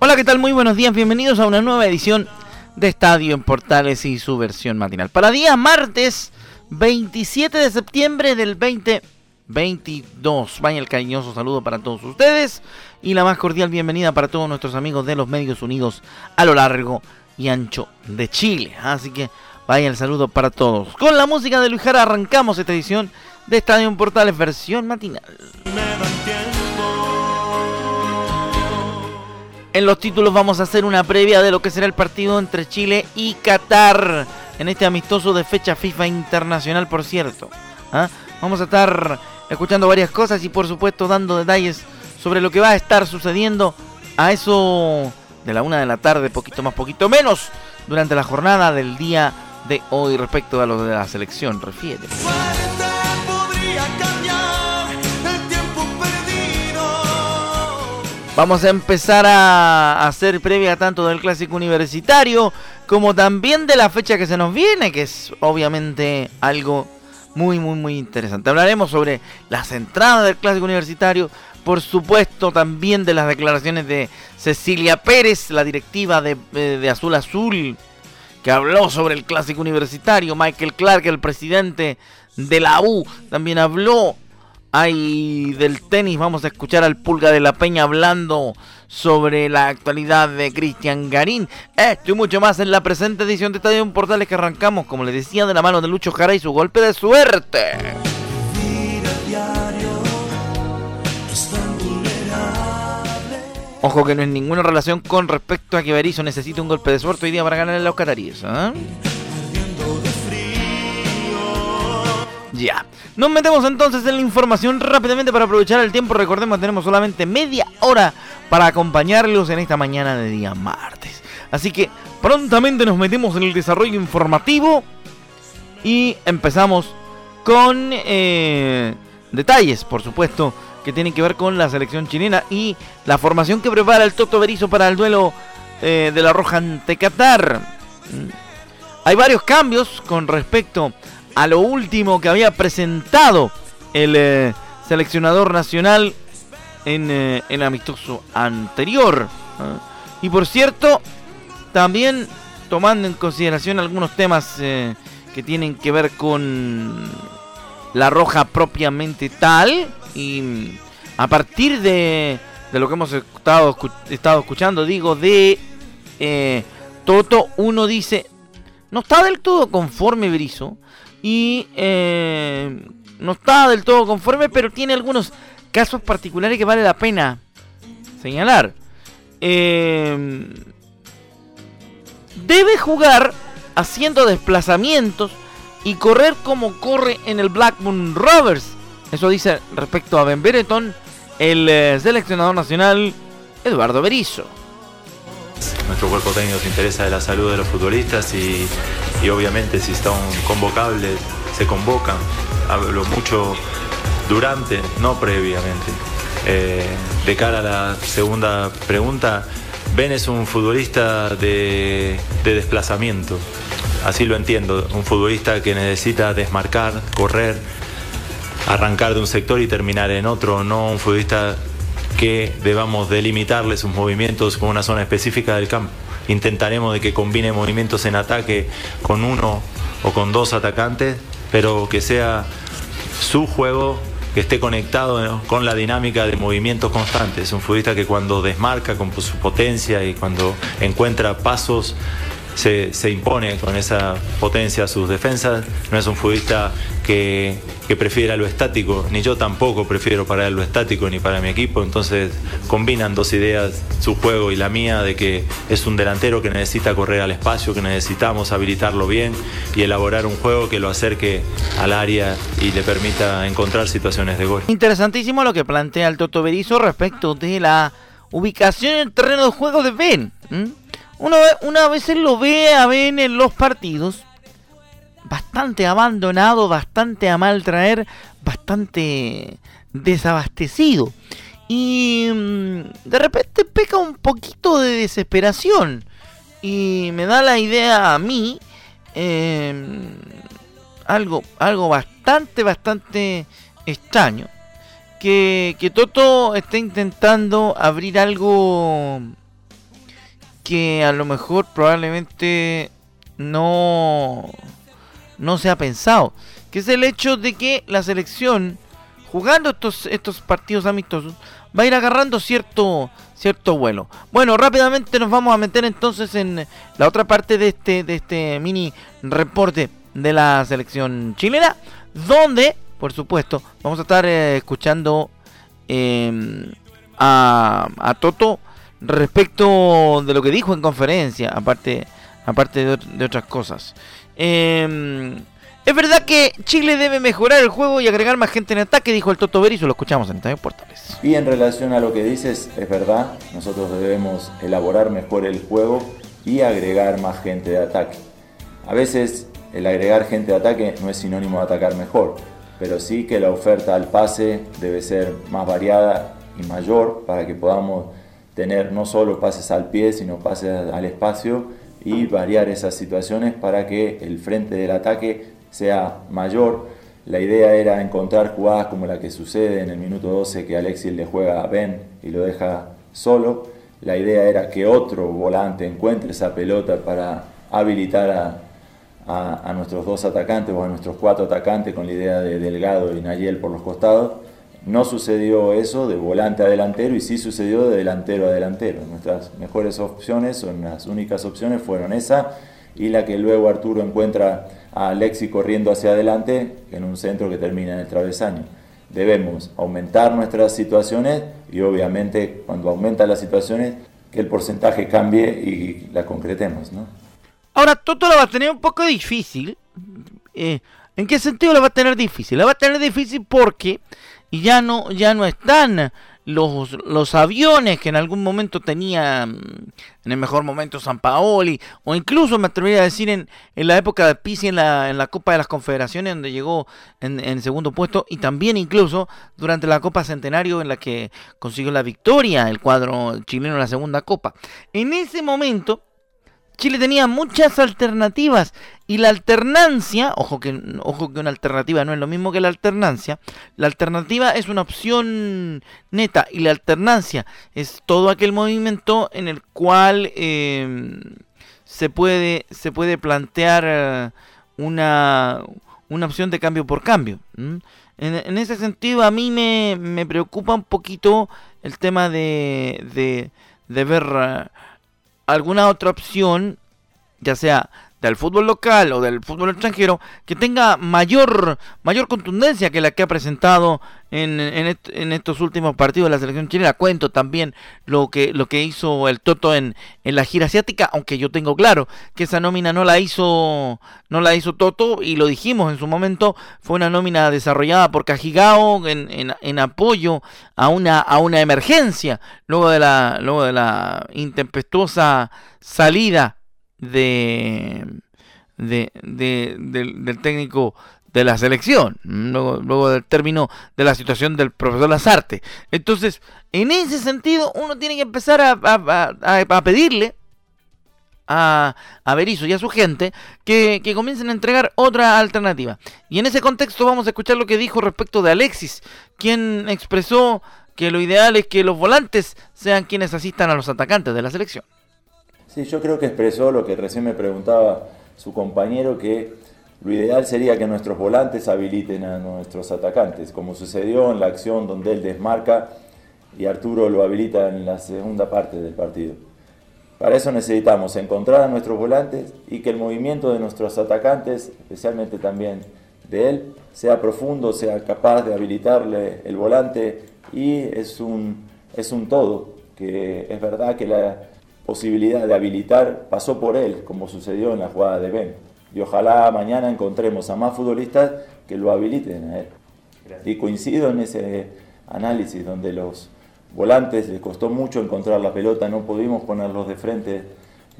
Hola, ¿qué tal? Muy buenos días, bienvenidos a una nueva edición de Estadio en Portales y su versión matinal. Para día martes 27 de septiembre del 2022. Vaya el cariñoso saludo para todos ustedes y la más cordial bienvenida para todos nuestros amigos de los Medios Unidos a lo largo y ancho de Chile. Así que vaya el saludo para todos. Con la música de Luis Jara arrancamos esta edición de Estadio en Portales versión matinal. En los títulos vamos a hacer una previa de lo que será el partido entre Chile y Qatar en este amistoso de fecha FIFA internacional, por cierto. ¿ah? Vamos a estar escuchando varias cosas y por supuesto dando detalles sobre lo que va a estar sucediendo a eso de la una de la tarde, poquito más, poquito menos, durante la jornada del día de hoy respecto a lo de la selección refiere. Vamos a empezar a hacer previa tanto del clásico universitario como también de la fecha que se nos viene, que es obviamente algo muy, muy, muy interesante. Hablaremos sobre las entradas del clásico universitario, por supuesto también de las declaraciones de Cecilia Pérez, la directiva de, eh, Azul Azul, que habló sobre el clásico universitario. Michael Clark, el presidente de la U, también habló hay del tenis, vamos a escuchar al Pulga de la Peña hablando sobre la actualidad de Cristian Garín. Esto y mucho más en la presente edición de Estadio Portales que arrancamos, como les decía, de la mano de Lucho Jara y su golpe de suerte. Ojo que no es ninguna relación con respecto a que Berizzo necesita un golpe de suerte hoy día para ganar en los cataríes. ¿eh? Nos metemos entonces en la información rápidamente para aprovechar el tiempo. Recordemos, tenemos solamente media hora para acompañarlos en esta mañana de día martes. Así que prontamente nos metemos en el desarrollo informativo y empezamos con eh, detalles, por supuesto, que tienen que ver con la selección chilena y la formación que prepara el Toto Berizo para el duelo eh, de la Roja ante Qatar. Mm. Hay varios cambios con respecto a lo último que había presentado el eh, seleccionador nacional en el eh, amistoso anterior. Y por cierto, también tomando en consideración algunos temas eh, que tienen que ver con la roja propiamente tal y a partir de, de lo que hemos estado, estado escuchando, digo, de Toto, uno dice, no está del todo conforme Brizo y eh, no está del todo conforme, pero tiene algunos casos particulares que vale la pena señalar. Eh, debe jugar haciendo desplazamientos y correr como corre en el Blackburn Rovers. Eso dice respecto a Ben Bereton, el eh, seleccionador nacional Eduardo Berizzo. Nuestro cuerpo técnico se interesa de la salud de los futbolistas y, obviamente si están convocables se convocan. Hablo mucho durante, no previamente. Eh, de cara a la segunda pregunta, Ben es un futbolista de, de desplazamiento, así lo entiendo, un futbolista que necesita desmarcar, correr, arrancar de un sector y terminar en otro, no un futbolista que debamos delimitarle sus movimientos con una zona específica del campo. Intentaremos de que combine movimientos en ataque con uno o con dos atacantes, pero que sea su juego que esté conectado con la dinámica de movimientos constantes. Es un futbolista que cuando desmarca con su potencia y cuando encuentra pasos se, impone con esa potencia sus defensas, no es un futbolista que, que prefiera lo estático, ni yo tampoco prefiero para él lo estático ni para mi equipo, entonces combinan dos ideas, su juego y la mía, de que es un delantero que necesita correr al espacio, que necesitamos habilitarlo bien y elaborar un juego que lo acerque al área y le permita encontrar situaciones de gol. Interesantísimo lo que plantea el Toto Berizo respecto de la ubicación en el terreno de juego de Ben. Una, una vez lo ve a Ben en los partidos, bastante abandonado, bastante a mal traer, bastante desabastecido. Y mm, de repente peca un poquito de desesperación. Y me da la idea a mí em, algo, algo bastante, bastante extraño. Que, que Toto está intentando abrir algo que a lo mejor probablemente no, no se ha pensado. Que es el hecho de que la selección, jugando estos, estos partidos amistosos, va a ir agarrando cierto, cierto vuelo. Bueno, rápidamente nos vamos a meter entonces en la otra parte de este, de este mini reporte de la selección chilena, donde, por supuesto, vamos a estar eh, escuchando em, a, a Toto respecto de lo que dijo en conferencia, aparte, aparte de, otras cosas. Em, es verdad que Chile debe mejorar el juego y agregar más gente en ataque, dijo el Toto Berizzo, lo escuchamos en Estadio Portales. Y en relación a lo que dices, es verdad, nosotros debemos elaborar mejor el juego y agregar más gente de ataque. A veces el agregar gente de ataque no es sinónimo de atacar mejor, pero sí que la oferta al pase debe ser más variada y mayor para que podamos tener no solo pases al pie, sino pases al espacio y variar esas situaciones para que el frente del ataque sea mayor. La idea era encontrar jugadas como la que sucede en el minuto 12 que Alexis le juega a Ben y lo deja solo. La idea era que otro volante encuentre esa pelota para habilitar a, nuestros dos atacantes o a nuestros cuatro atacantes con la idea de Delgado y Nayel por los costados no sucedió eso de volante a delantero y sí sucedió de delantero a delantero. Nuestras mejores opciones, son las únicas opciones, fueron esa y la que luego Arturo encuentra a Alexi corriendo hacia adelante en un centro que termina en el travesaño. Debemos aumentar nuestras situaciones y obviamente cuando aumentan las situaciones que el porcentaje cambie y la concretemos. ¿no? Ahora, Toto lo va a tener un poco difícil. Eh, ¿En qué sentido lo va a tener difícil? Lo va a tener difícil porque y ya no, ya no están los, los aviones que en algún momento tenía, mm, en el mejor momento, San Paoli, o incluso me atrevería a decir en, en la época de Pizzi en la, en la Copa de las Confederaciones, donde llegó en, en, segundo puesto, y también incluso durante la Copa Centenario, en la que consiguió la victoria el cuadro chileno en la segunda Copa. En ese momento, Chile tenía muchas alternativas y la alternancia, ojo que, ojo que una alternativa no es lo mismo que la alternancia, la alternativa es una opción neta y la alternancia es todo aquel movimiento en el cual em, se, puede, se puede plantear eh, una, una opción de cambio por cambio. En, ese sentido a mí me, me, preocupa un poquito el tema de, de, de ver... Eh, alguna otra opción, ya sea del fútbol local o del fútbol extranjero que tenga mayor, mayor contundencia que la que ha presentado en, en, estos últimos partidos de la selección chilena. Cuento también lo que, lo que hizo el Toto en, en la gira asiática, aunque yo tengo claro que esa nómina no la hizo, no la hizo Toto y lo dijimos en su momento, fue una nómina desarrollada por Cajigao en, en, apoyo a una, a una emergencia luego de la, luego de la intempestuosa salida de, de, del, técnico de la selección, luego, luego, del término de la situación del profesor Lazarte. Entonces, en ese sentido, uno tiene que empezar a, a, pedirle a, a Berizzo y a su gente que, que, comiencen a entregar otra alternativa. Y en ese contexto vamos a escuchar lo que dijo respecto de Alexis, quien expresó que lo ideal es que los volantes sean quienes asistan a los atacantes de la selección. Sí, yo creo que expresó lo que recién me preguntaba su compañero, que lo ideal sería que nuestros volantes habiliten a nuestros atacantes, como sucedió en la acción donde él desmarca y Arturo lo habilita en la segunda parte del partido. Para eso necesitamos encontrar a nuestros volantes y que el movimiento de nuestros atacantes, especialmente también de él, sea profundo, sea capaz de habilitarle el volante y es un, es un todo, que es verdad que la posibilidad de habilitar pasó por él, como sucedió en la jugada de Ben. Y ojalá mañana encontremos a más futbolistas que lo habiliten a él. Y coincido en ese análisis donde los volantes les costó mucho encontrar la pelota, no pudimos ponerlos de frente,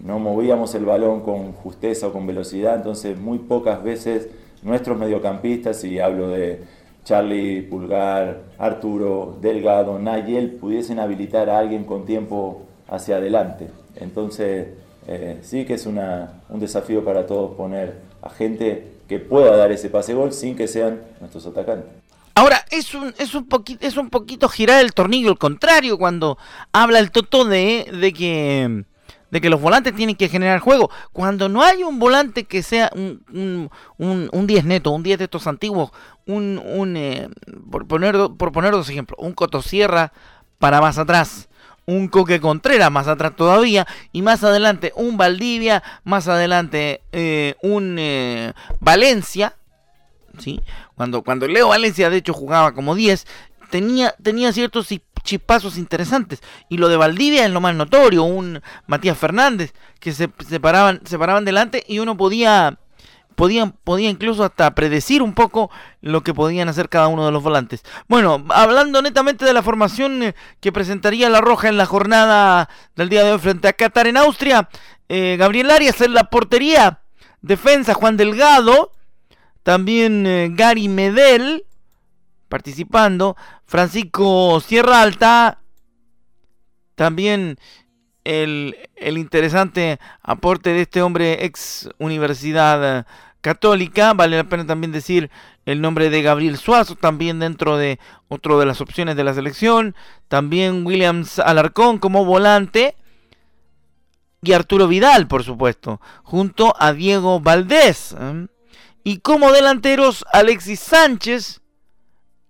no movíamos el balón con justeza o con velocidad, entonces muy pocas veces nuestros mediocampistas, y hablo de Charlie, Pulgar, Arturo, Delgado, Nayel, pudiesen habilitar a alguien con tiempo hacia adelante. Entonces, eh, sí que es una, un desafío para todos poner a gente que pueda dar ese pase gol sin que sean nuestros atacantes. Ahora, es un, es un, poquito, es un poquito girar el tornillo al contrario cuando habla el Toto de, de que de que los volantes tienen que generar juego. Cuando no hay un volante que sea un, un, un 10 neto, un 10 de estos antiguos, un, un eh, por, poner, por poner dos ejemplos, un Cotosierra para más atrás, un Coque Contreras más atrás todavía, y más adelante un Valdivia, más adelante eh, un eh, Valencia, ¿sí? Cuando, cuando Leo Valencia de hecho jugaba como 10, tenía, tenía ciertos chispazos interesantes. Y lo de Valdivia es lo más notorio, un Matías Fernández, que se, paraban, se paraban delante y uno podía, podía, podía incluso hasta predecir un poco lo que podían hacer cada uno de los volantes. Bueno, hablando netamente de la formación eh, que presentaría La Roja en la jornada del día de hoy frente a Qatar en Austria, eh, Gabriel Arias en la portería, defensa Juan Delgado, también eh, Gary Medel, participando. Francisco Sierra Alta, también el, interesante aporte de este hombre ex Universidad Católica. Vale la pena también decir el nombre de Gabriel Suazo, también dentro de otro de las opciones de la selección. También Williams Alarcón como volante. Y Arturo Vidal, por supuesto, junto a Diego Valdés. Y como delanteros, Alexis Sánchez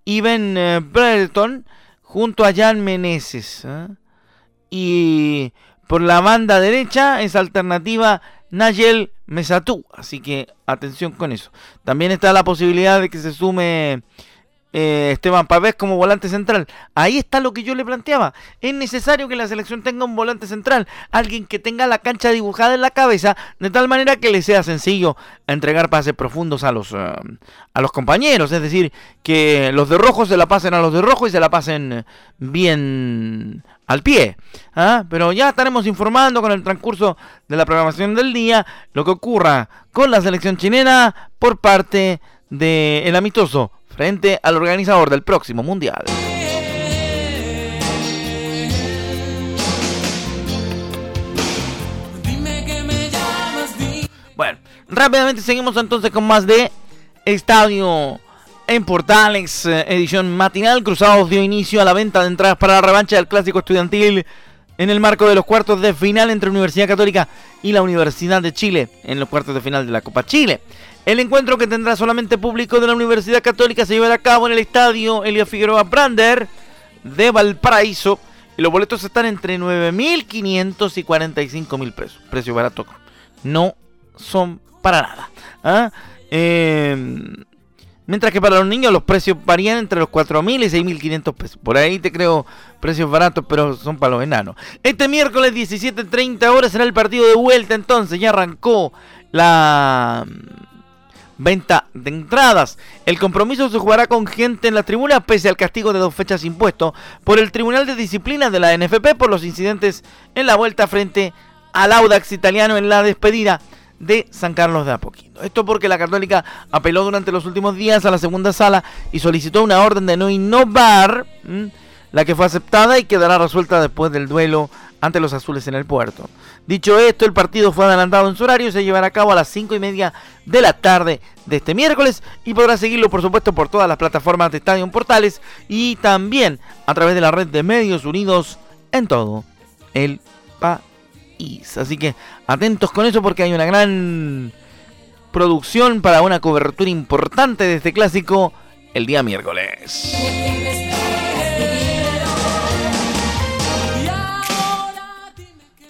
y Ben eh, Brereton junto a Jan Meneses. Y por la banda derecha es alternativa Nayel Mesatú. Así que atención con eso. También está la posibilidad de que se sume eh, Esteban Pavés como volante central. Ahí está lo que yo le planteaba. Es necesario que la selección tenga un volante central, alguien que tenga la cancha dibujada en la cabeza, de tal manera que le sea sencillo entregar pases profundos a los, eh, a los compañeros. Es decir, que los de rojo se la pasen a los de rojo y se la pasen bien al pie. ¿ah? Pero ya estaremos informando con el transcurso de la programación del día lo que ocurra con la selección chilena por parte del amistoso frente al organizador del próximo Mundial. Bueno, rápidamente seguimos entonces con más de Estadio en Portales, eh, edición matinal. Cruzados dio inicio a la venta de entradas para la revancha del clásico estudiantil en el marco de los cuartos de final entre Universidad Católica y la Universidad de Chile en los cuartos de final de la Copa Chile. El encuentro que tendrá solamente público de la Universidad Católica se llevará a cabo en el estadio Elia Figueroa Brander de Valparaíso. Y los boletos están entre 9.500 y 45.000 pesos. Precio barato. No son para nada. ¿ah? Em, mientras que para los niños los precios varían entre los 4.000 y 6.500 pesos. Por ahí te creo precios baratos, pero son para los enanos. Este miércoles 17.30 horas será el partido de vuelta entonces. Ya arrancó la venta de entradas. El compromiso se jugará con gente en la tribuna pese al castigo de dos fechas impuesto por el Tribunal de Disciplina de la NFP por los incidentes en la vuelta frente al Audax italiano en la despedida de San Carlos de Apoquindo. Esto porque la Católica apeló durante los últimos días a la segunda sala y solicitó una orden de no innovar, la que fue aceptada y quedará resuelta después del duelo ante los azules en el puerto. Dicho esto, el partido fue adelantado en su horario y se llevará a cabo a las 5 y media de la tarde de este miércoles y podrá seguirlo por supuesto por todas las plataformas de Estadio Portales y también a través de la red de medios unidos en todo el país. Así que atentos con eso porque hay una gran producción para una cobertura importante de este clásico el día miércoles.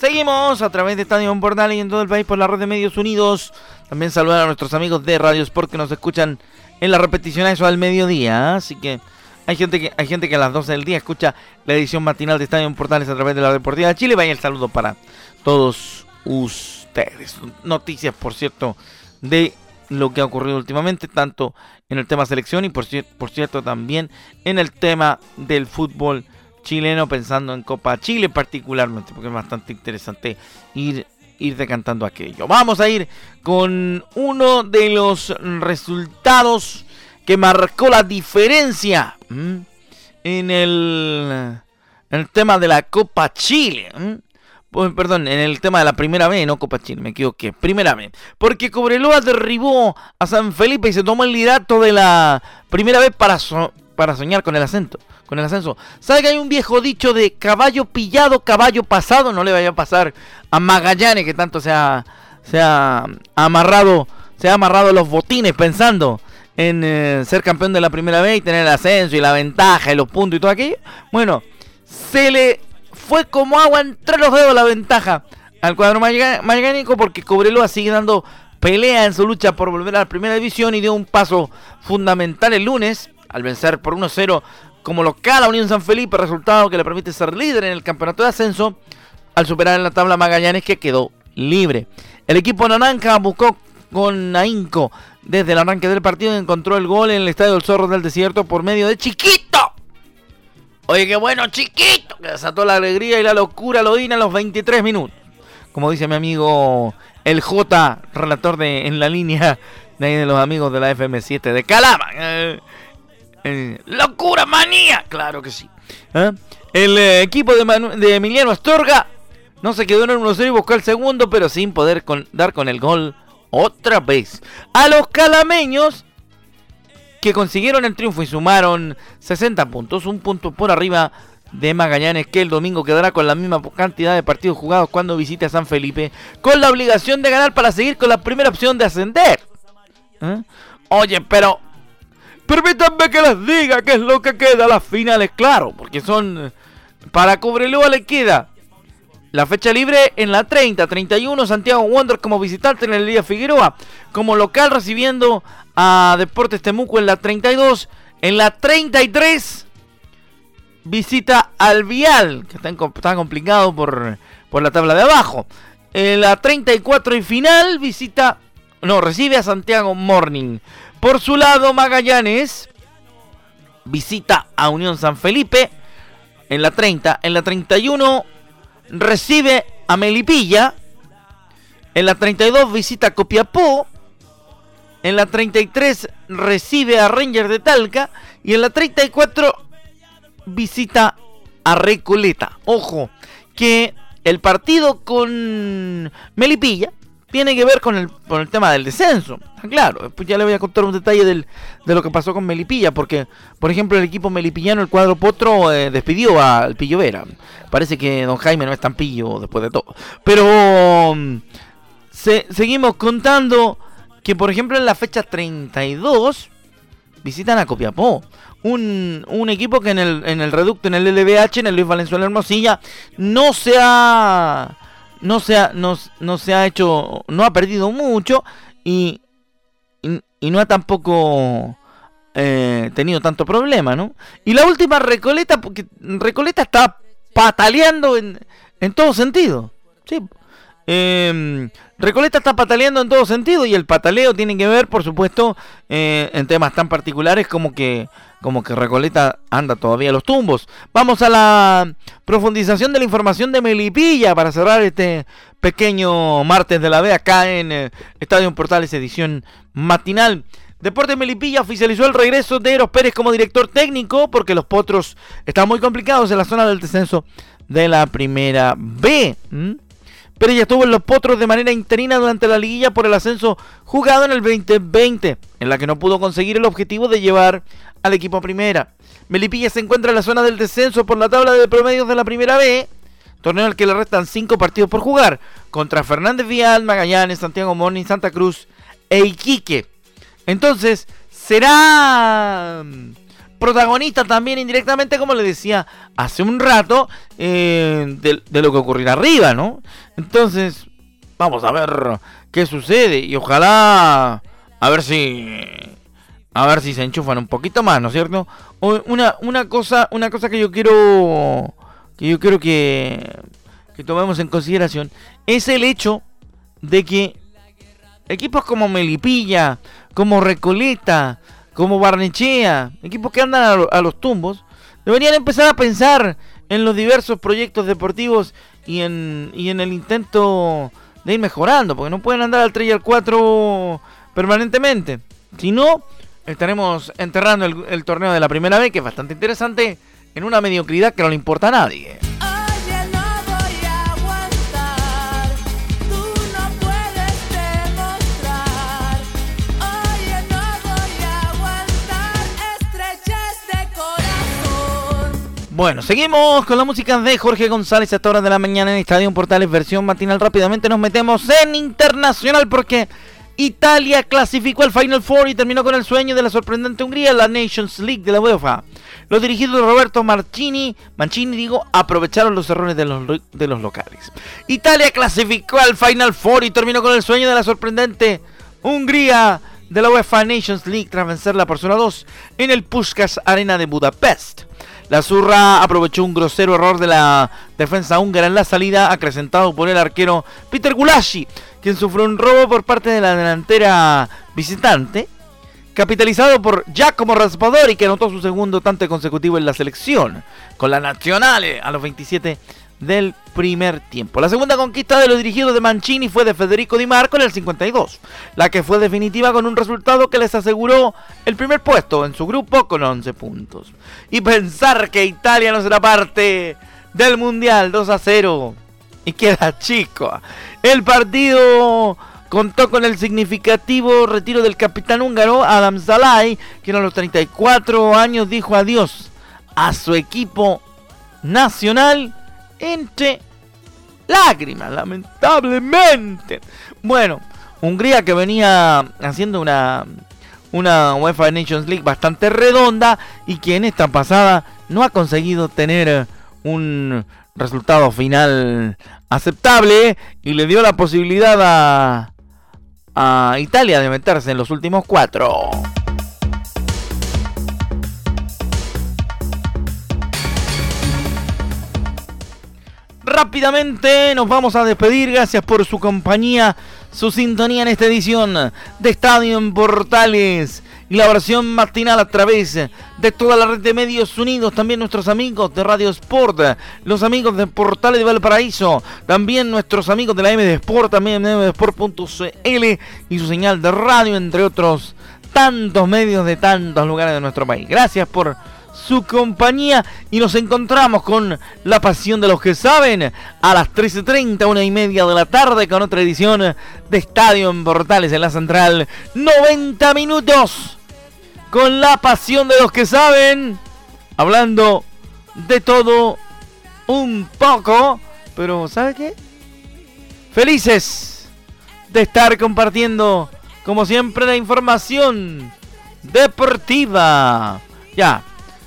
Seguimos a través de Estadio Portal y en todo el país por la red de Medios Unidos. También saludar a nuestros amigos de Radio Sport que nos escuchan en la repetición a eso al mediodía. Así que hay gente que hay gente que a las 12 del día escucha la edición matinal de Estadio Portales a través de la Deportiva de Chile. Vaya el saludo para todos ustedes. Noticias, por cierto, de lo que ha ocurrido últimamente, tanto en el tema selección y por, por cierto también en el tema del fútbol chileno, pensando en Copa Chile particularmente, porque es bastante interesante ir, ir decantando aquello. Vamos a ir con uno de los resultados que marcó la diferencia en el, el tema de la Copa Chile. Pues, perdón, en el tema de la primera vez, no Copa Chile, me equivoqué. Primera vez. Porque Cobreloa derribó a San Felipe y se tomó el liderato de la primera vez para, para soñar con el ascenso. Con el ascenso. ¿Sabe que hay un viejo dicho de caballo pillado, caballo pasado? No le vaya a pasar a Magallanes que tanto se ha, amarrado, se ha amarrado los botines pensando en eh, ser campeón de la primera vez y tener el ascenso y la ventaja y los puntos y todo aquello. Bueno, se le fue como agua entre los dedos la ventaja al cuadro magánico porque Cobreloa sigue dando pelea en su lucha por volver a la primera división y dio un paso fundamental el lunes al vencer por 1-0 como local a Unión San Felipe, resultado que le permite ser líder en el campeonato de ascenso al superar en la tabla Magallanes que quedó libre. El equipo naranja buscó con ahínco desde el arranque del partido y encontró el gol en el Estadio del Zorro del Desierto por medio de Chiquito. Oye, qué bueno, chiquito. Que desató la alegría y la locura Lodina en los 23 minutos. Como dice mi amigo el J, relator de En la línea de, los amigos de la FM7 de Calama. Eh, eh, ¡Locura, manía! Claro que sí. ¿Eh? El equipo de, Emiliano Astorga no se quedó en el 1-0 y buscó el segundo, pero sin poder dar con el gol otra vez. A los calameños que consiguieron el triunfo y sumaron 60 puntos, un punto por arriba de Magallanes que el domingo quedará con la misma cantidad de partidos jugados cuando visite a San Felipe, con la obligación de ganar para seguir con la primera opción de ascender. ¿Eh? Oye, pero permítanme que les diga qué es lo que queda las finales, claro, porque son para Cobreloa le queda la fecha libre en la 30, 31 Santiago Wanderers como visitante en el día Figueroa, como local recibiendo a Deportes Temuco en la 32, en la 33 visita al Vial, que está, complicado por, por la tabla de abajo. En la 34 y final visita, no, recibe a Santiago Morning. Por su lado Magallanes visita a Unión San Felipe en la 30, en la 31 recibe a Melipilla. En la 32 visita a Copiapó. En la 33 recibe a Rangers de Talca. Y en la 34 visita a Recoleta. Ojo, que el partido con Melipilla tiene que ver con el, con el tema del descenso. Claro, después ya le voy a contar un detalle del, de lo que pasó con Melipilla, porque, por ejemplo, el equipo melipillano, el cuadro Potro, eh, despidió al Pillo Vera. Parece que don Jaime no es tan pillo después de todo. Pero mm, seguimos contando que, por ejemplo, en la fecha 32 visitan a Copiapó. Un, un, equipo que en el, en el reducto, en el LBH, en el Luis Valenzuela Hermosilla, no se ha no se ha, no, se ha hecho, no ha perdido mucho y, y, no ha tampoco eh, tenido tanto problema, ¿no? Y la última Recoleta, porque Recoleta está pataleando en, en todo sentido, sí. Em, Recoleta está pataleando en todo sentido y el pataleo tiene que ver, por supuesto, eh, en temas tan particulares como que como que Recoleta anda todavía a los tumbos. Vamos a la profundización de la información de Melipilla para cerrar este pequeño martes de la B acá en eh, Estadio Portales edición matinal. Deportes Melipilla oficializó el regreso de Eros Pérez como director técnico porque los potros están muy complicados en la zona del descenso de la primera B. Pero ella estuvo en los potros de manera interina durante la liguilla por el ascenso jugado en el 2020, en la que no pudo conseguir el objetivo de llevar al equipo primera. Melipilla se encuentra en la zona del descenso por la tabla de promedios de la primera B, torneo al que le restan cinco partidos por jugar, contra Fernández Vial, Magallanes, Santiago Morning, Santa Cruz e Iquique. Entonces, será protagonista también indirectamente, como le decía hace un rato, eh, de, lo que ocurrirá arriba, ¿no? Entonces, vamos a ver qué sucede y ojalá a ver si a ver si se enchufan un poquito más, ¿no es cierto? Una, una cosa, una cosa que yo quiero que yo quiero que, que tomemos en consideración es el hecho de que equipos como Melipilla, como Recoleta, como Barnechea, equipos que andan a, los tumbos, deberían empezar a pensar en los diversos proyectos deportivos y en, y en el intento de ir mejorando, porque no pueden andar al 3 y al 4 permanentemente. Si no, estaremos enterrando el, el torneo de la primera vez, que es bastante interesante, en una mediocridad que no le importa a nadie. Bueno, seguimos con la música de Jorge González a esta hora de la mañana en Estadio Portales, versión matinal. Rápidamente nos metemos en internacional porque Italia clasificó al Final Four y terminó con el sueño de la sorprendente Hungría la Nations League de la UEFA. Los dirigidos de Roberto Marchini, Mancini digo, aprovecharon los errores de los, de los locales. Italia clasificó al Final Four y terminó con el sueño de la sorprendente Hungría de la UEFA Nations League tras vencerla por 2 en el Puskas Arena de Budapest. La Zurra aprovechó un grosero error de la defensa húngara en la salida, acrecentado por el arquero Peter Gulashi, quien sufrió un robo por parte de la delantera visitante, capitalizado por Giacomo Raspadori, que anotó su segundo tanto consecutivo en la selección, con la Nazionale a los 27 del primer tiempo. La segunda conquista de los dirigidos de Mancini fue de Federico Di Marco en el 52, la que fue definitiva con un resultado que les aseguró el primer puesto en su grupo con 11 puntos. Y pensar que Italia no será parte del Mundial 2 a 0 y queda chico. El partido contó con el significativo retiro del capitán húngaro Adam Zalai, quien a los 34 años dijo adiós a su equipo nacional entre lágrimas, lamentablemente. Bueno, Hungría que venía haciendo una, una UEFA Nations League bastante redonda y que en esta pasada no ha conseguido tener un resultado final aceptable y le dio la posibilidad a, a Italia de meterse en los últimos cuatro. Rápidamente nos vamos a despedir. Gracias por su compañía, su sintonía en esta edición de Estadio en Portales y la versión matinal a través de toda la red de medios unidos, también nuestros amigos de Radio Sport, los amigos de Portales de Valparaíso, también nuestros amigos de la MD Sport, también mdsport.cl y su señal de radio, entre otros tantos medios de tantos lugares de nuestro país. Gracias por su compañía y nos encontramos con la pasión de los que saben a las 13.30, una y media de la tarde con otra edición de Estadio en Portales en la Central. 90 minutos con la pasión de los que saben, hablando de todo un poco, pero ¿sabe qué? Felices de estar compartiendo, como siempre, la información deportiva. Ya,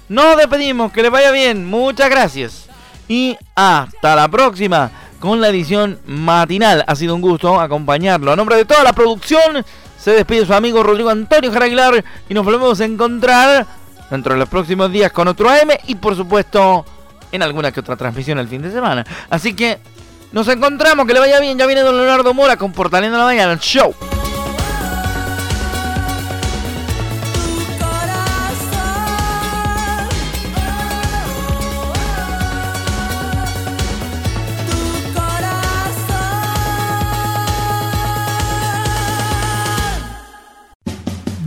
nos despedimos, que les vaya bien, muchas gracias. Y hasta la próxima con la edición matinal. Ha sido un gusto acompañarlo. A nombre de toda la producción, se despide su amigo Rodrigo Antonio Jaraguilar y nos volvemos a encontrar dentro de los próximos días con otro AM y por supuesto en alguna que otra transmisión el fin de semana. Así que nos encontramos, que le vaya bien. Ya viene don Leonardo Mora con Portaleando la Mañana, show.